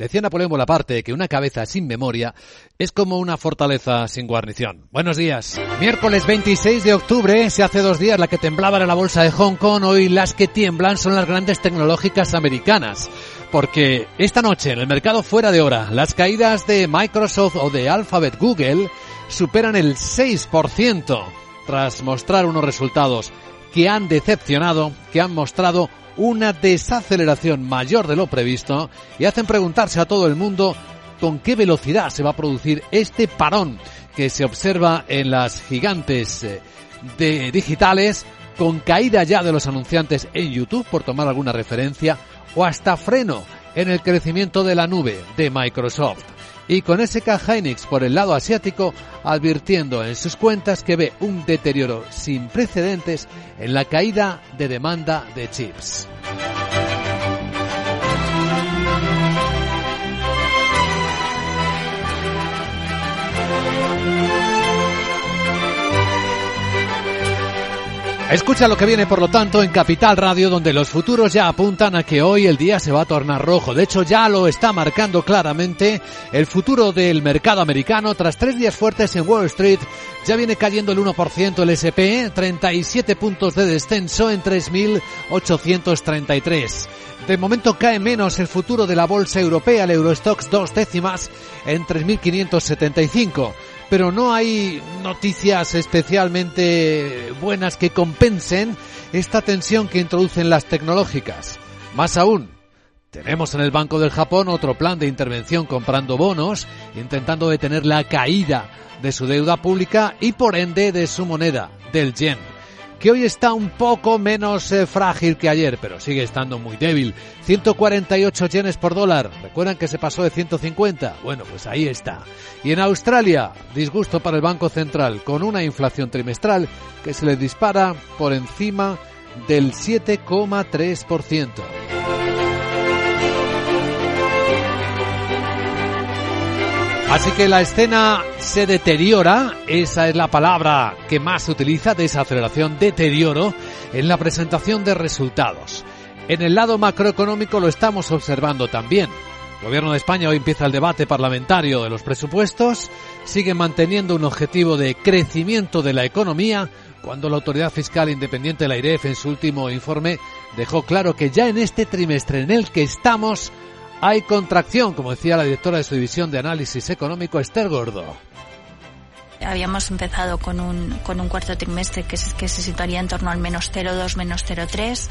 Decía Napoleón Bonaparte que una cabeza sin memoria es como una fortaleza sin guarnición. Buenos días. Miércoles 26 de octubre, se hace dos días la que temblaba en la bolsa de Hong Kong, hoy las que tiemblan son las grandes tecnológicas americanas. Porque esta noche en el mercado fuera de hora, las caídas de Microsoft o de Alphabet Google superan el 6% tras mostrar unos resultados que han decepcionado, que han mostrado una desaceleración mayor de lo previsto y hacen preguntarse a todo el mundo con qué velocidad se va a producir este parón que se observa en las gigantes eh, de digitales con caída ya de los anunciantes en YouTube por tomar alguna referencia o hasta freno en el crecimiento de la nube de Microsoft y con SK Hynix por el lado asiático advirtiendo en sus cuentas que ve un deterioro sin precedentes en la caída de demanda de chips. Escucha lo que viene, por lo tanto, en Capital Radio, donde los futuros ya apuntan a que hoy el día se va a tornar rojo. De hecho, ya lo está marcando claramente el futuro del mercado americano. Tras tres días fuertes en Wall Street, ya viene cayendo el 1% el SP, 37 puntos de descenso en 3.833. De momento cae menos el futuro de la bolsa europea, el Eurostox dos décimas en 3.575 pero no hay noticias especialmente buenas que compensen esta tensión que introducen las tecnológicas. Más aún, tenemos en el Banco del Japón otro plan de intervención comprando bonos, intentando detener la caída de su deuda pública y por ende de su moneda, del yen que hoy está un poco menos eh, frágil que ayer, pero sigue estando muy débil. 148 yenes por dólar. ¿Recuerdan que se pasó de 150? Bueno, pues ahí está. Y en Australia, disgusto para el Banco Central, con una inflación trimestral que se le dispara por encima del 7,3%. Así que la escena se deteriora, esa es la palabra que más se utiliza, desaceleración, deterioro, en la presentación de resultados. En el lado macroeconómico lo estamos observando también. El Gobierno de España hoy empieza el debate parlamentario de los presupuestos, sigue manteniendo un objetivo de crecimiento de la economía, cuando la Autoridad Fiscal Independiente de la IREF en su último informe dejó claro que ya en este trimestre en el que estamos hay contracción, como decía la directora de su división de análisis económico, Esther Gordo. Habíamos empezado con un, con un cuarto trimestre que, que se situaría en torno al menos 0,2, menos 0,3.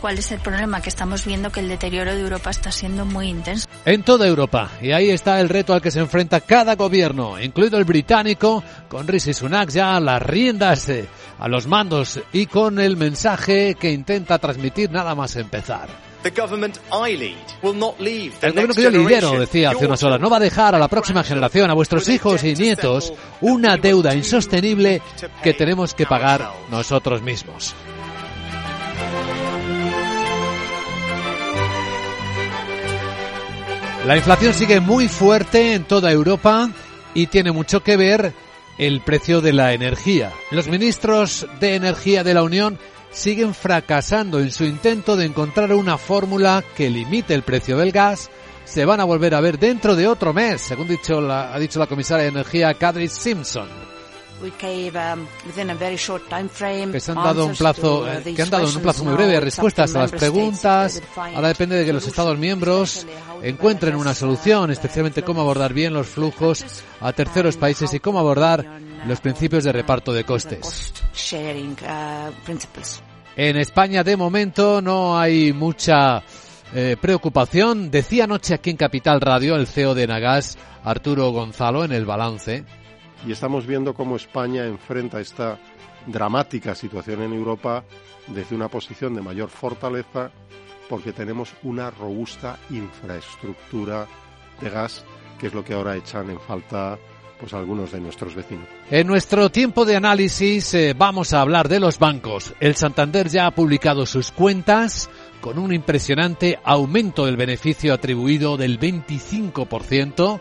¿Cuál es el problema? Que estamos viendo que el deterioro de Europa está siendo muy intenso. En toda Europa. Y ahí está el reto al que se enfrenta cada gobierno, incluido el británico, con Rishi Sunak ya a las riendas, eh, a los mandos y con el mensaje que intenta transmitir nada más empezar. El gobierno que yo lidero, decía hace unas horas, no va a dejar a la próxima generación, a vuestros hijos y nietos, una deuda insostenible que tenemos que pagar nosotros mismos. La inflación sigue muy fuerte en toda Europa y tiene mucho que ver el precio de la energía. Los ministros de Energía de la Unión siguen fracasando en su intento de encontrar una fórmula que limite el precio del gas. Se van a volver a ver dentro de otro mes, según dicho ha dicho la comisaria de Energía Kadri Simpson. Um, que se han dado un plazo, uh, eh, que han dado en un plazo muy breve respuestas a las preguntas. Ahora depende de que los Estados miembros encuentren una solución, especialmente cómo abordar bien los flujos a terceros países y cómo abordar los principios de reparto de costes. Uh, en España de momento no hay mucha eh, preocupación. Decía anoche aquí en Capital Radio el CEO de Nagas, Arturo Gonzalo, en el balance. Y estamos viendo cómo España enfrenta esta dramática situación en Europa desde una posición de mayor fortaleza porque tenemos una robusta infraestructura de gas, que es lo que ahora echan en falta pues algunos de nuestros vecinos. En nuestro tiempo de análisis eh, vamos a hablar de los bancos. El Santander ya ha publicado sus cuentas con un impresionante aumento del beneficio atribuido del 25%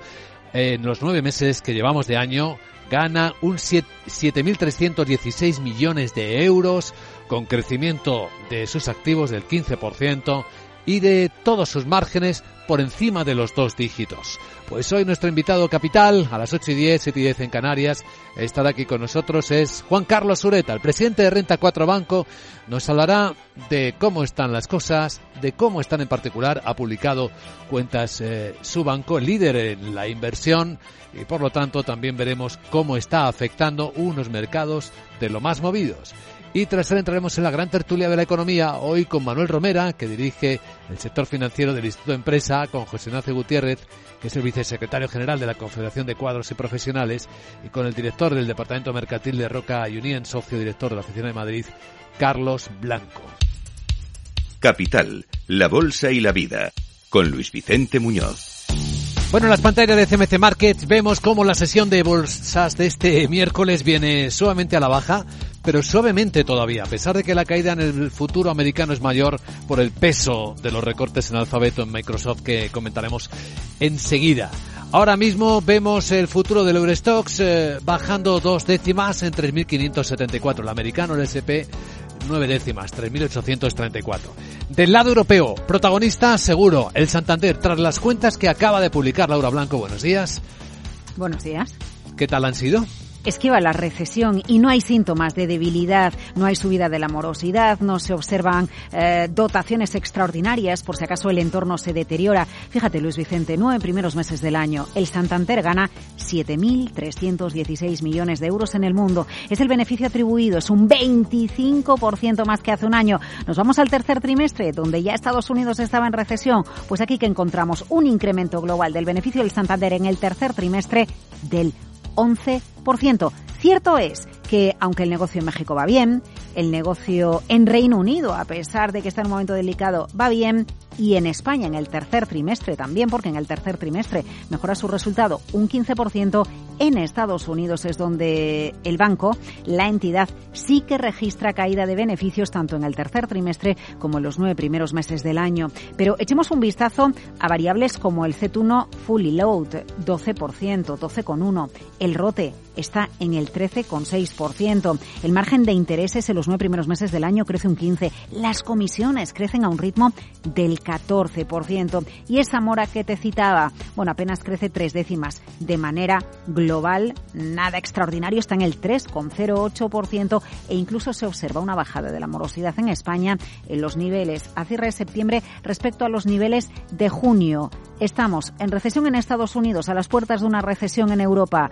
en los nueve meses que llevamos de año. Gana un 7.316 millones de euros con crecimiento de sus activos del 15% y de todos sus márgenes por encima de los dos dígitos. Pues hoy nuestro invitado capital, a las 8 y 10, 7 y 10 en Canarias, estará aquí con nosotros, es Juan Carlos Sureta, el presidente de Renta 4 Banco. Nos hablará de cómo están las cosas, de cómo están en particular. Ha publicado cuentas eh, su banco, líder en la inversión, y por lo tanto también veremos cómo está afectando unos mercados de lo más movidos. Y tras él entraremos en la gran tertulia de la economía, hoy con Manuel Romera, que dirige el sector financiero del Instituto de Empresa, con José Ignacio Gutiérrez, que es el vicesecretario general de la Confederación de Cuadros y Profesionales, y con el director del Departamento Mercantil de Roca Unión, socio director de la Oficina de Madrid, Carlos Blanco. Capital, la Bolsa y la Vida, con Luis Vicente Muñoz. Bueno, en las pantallas de CMC Markets vemos cómo la sesión de bolsas de este miércoles viene suavemente a la baja, pero suavemente todavía, a pesar de que la caída en el futuro americano es mayor por el peso de los recortes en alfabeto en Microsoft que comentaremos enseguida. Ahora mismo vemos el futuro del Eurostox eh, bajando dos décimas en 3.574. El americano, el SP, nueve décimas, 3.834. Del lado europeo, protagonista seguro, el Santander, tras las cuentas que acaba de publicar Laura Blanco. Buenos días. Buenos días. ¿Qué tal han sido? Esquiva la recesión y no hay síntomas de debilidad, no hay subida de la morosidad, no se observan eh, dotaciones extraordinarias por si acaso el entorno se deteriora. Fíjate, Luis Vicente, nueve primeros meses del año, el Santander gana 7.316 millones de euros en el mundo. Es el beneficio atribuido, es un 25% más que hace un año. Nos vamos al tercer trimestre, donde ya Estados Unidos estaba en recesión. Pues aquí que encontramos un incremento global del beneficio del Santander en el tercer trimestre del 11%. Cierto es que aunque el negocio en México va bien, el negocio en Reino Unido, a pesar de que está en un momento delicado, va bien, y en España en el tercer trimestre también, porque en el tercer trimestre mejora su resultado un 15%, en Estados Unidos es donde el banco, la entidad, sí que registra caída de beneficios tanto en el tercer trimestre como en los nueve primeros meses del año. Pero echemos un vistazo a variables como el C1 Fully Load, 12%, 12,1%, el ROTE, está en el 13,6%. El margen de intereses en los nueve primeros meses del año crece un 15%. Las comisiones crecen a un ritmo del 14%. Y esa mora que te citaba, bueno, apenas crece tres décimas. De manera global, nada extraordinario, está en el 3,08% e incluso se observa una bajada de la morosidad en España en los niveles a cierre de septiembre respecto a los niveles de junio. Estamos en recesión en Estados Unidos, a las puertas de una recesión en Europa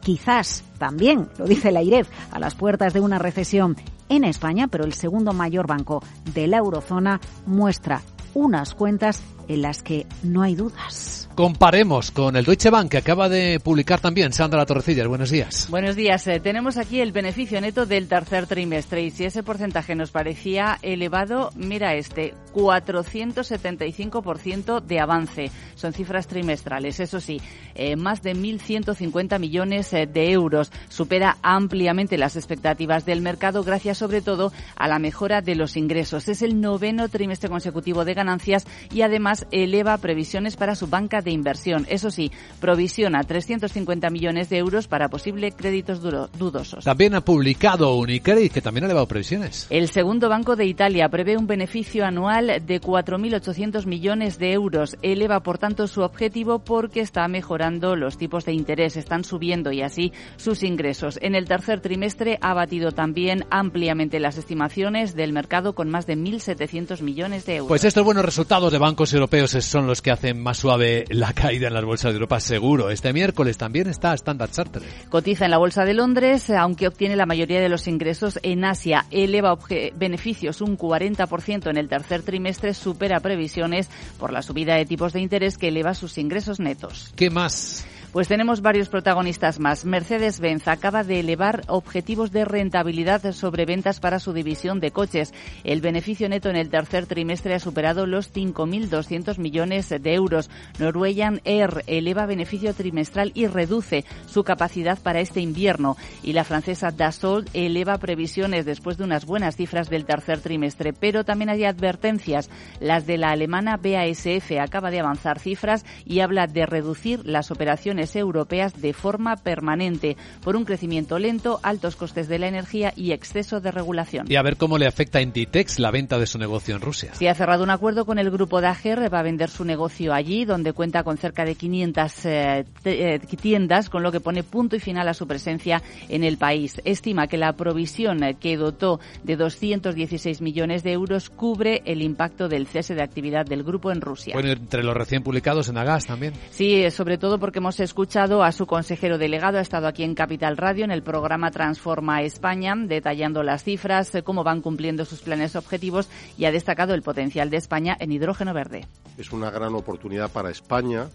quizás también, lo dice la IREF, a las puertas de una recesión en España, pero el segundo mayor banco de la eurozona muestra unas cuentas en las que no hay dudas. Comparemos con el Deutsche Bank que acaba de publicar también Sandra Torrecillas. Buenos días. Buenos días. Eh, tenemos aquí el beneficio neto del tercer trimestre y si ese porcentaje nos parecía elevado, mira este, 475% de avance. Son cifras trimestrales, eso sí, eh, más de 1.150 millones eh, de euros. Supera ampliamente las expectativas del mercado gracias sobre todo a la mejora de los ingresos. Es el noveno trimestre consecutivo de ganancias y además eleva previsiones para su banca de inversión. Eso sí, provisiona 350 millones de euros para posibles créditos dudosos. También ha publicado Unicredit, que también ha elevado previsiones. El segundo banco de Italia prevé un beneficio anual de 4.800 millones de euros. Eleva, por tanto, su objetivo porque está mejorando los tipos de interés, están subiendo y así sus ingresos. En el tercer trimestre ha batido también ampliamente las estimaciones del mercado con más de 1.700 millones de euros. Pues estos buenos resultados de bancos europeos son los que hacen más suave la caída en las bolsas de Europa seguro. Este miércoles también está Standard Chartered. Cotiza en la bolsa de Londres, aunque obtiene la mayoría de los ingresos en Asia. Eleva beneficios un 40% en el tercer trimestre, supera previsiones por la subida de tipos de interés que eleva sus ingresos netos. ¿Qué más? Pues tenemos varios protagonistas más. Mercedes-Benz acaba de elevar objetivos de rentabilidad sobre ventas para su división de coches. El beneficio neto en el tercer trimestre ha superado los 5.200 200 millones de euros. Norwegian Air eleva beneficio trimestral y reduce su capacidad para este invierno. Y la francesa Dassault eleva previsiones después de unas buenas cifras del tercer trimestre. Pero también hay advertencias. Las de la alemana BASF acaba de avanzar cifras y habla de reducir las operaciones europeas de forma permanente por un crecimiento lento, altos costes de la energía y exceso de regulación. Y a ver cómo le afecta a Inditex la venta de su negocio en Rusia. Se ha cerrado un acuerdo con el grupo Va a vender su negocio allí, donde cuenta con cerca de 500 eh, eh, tiendas, con lo que pone punto y final a su presencia en el país. Estima que la provisión que dotó de 216 millones de euros cubre el impacto del cese de actividad del grupo en Rusia. Bueno, entre los recién publicados en Agas también. Sí, sobre todo porque hemos escuchado a su consejero delegado, ha estado aquí en Capital Radio en el programa Transforma España, detallando las cifras, cómo van cumpliendo sus planes objetivos y ha destacado el potencial de España en hidrógeno verde. Es una gran oportunidad para España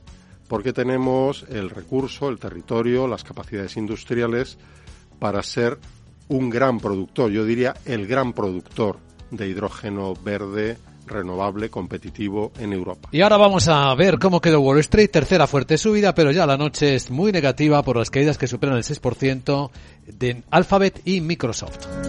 porque tenemos el recurso, el territorio, las capacidades industriales para ser un gran productor, yo diría el gran productor de hidrógeno verde renovable, competitivo en Europa. Y ahora vamos a ver cómo quedó Wall Street, tercera fuerte subida, pero ya la noche es muy negativa por las caídas que superan el 6% de Alphabet y Microsoft.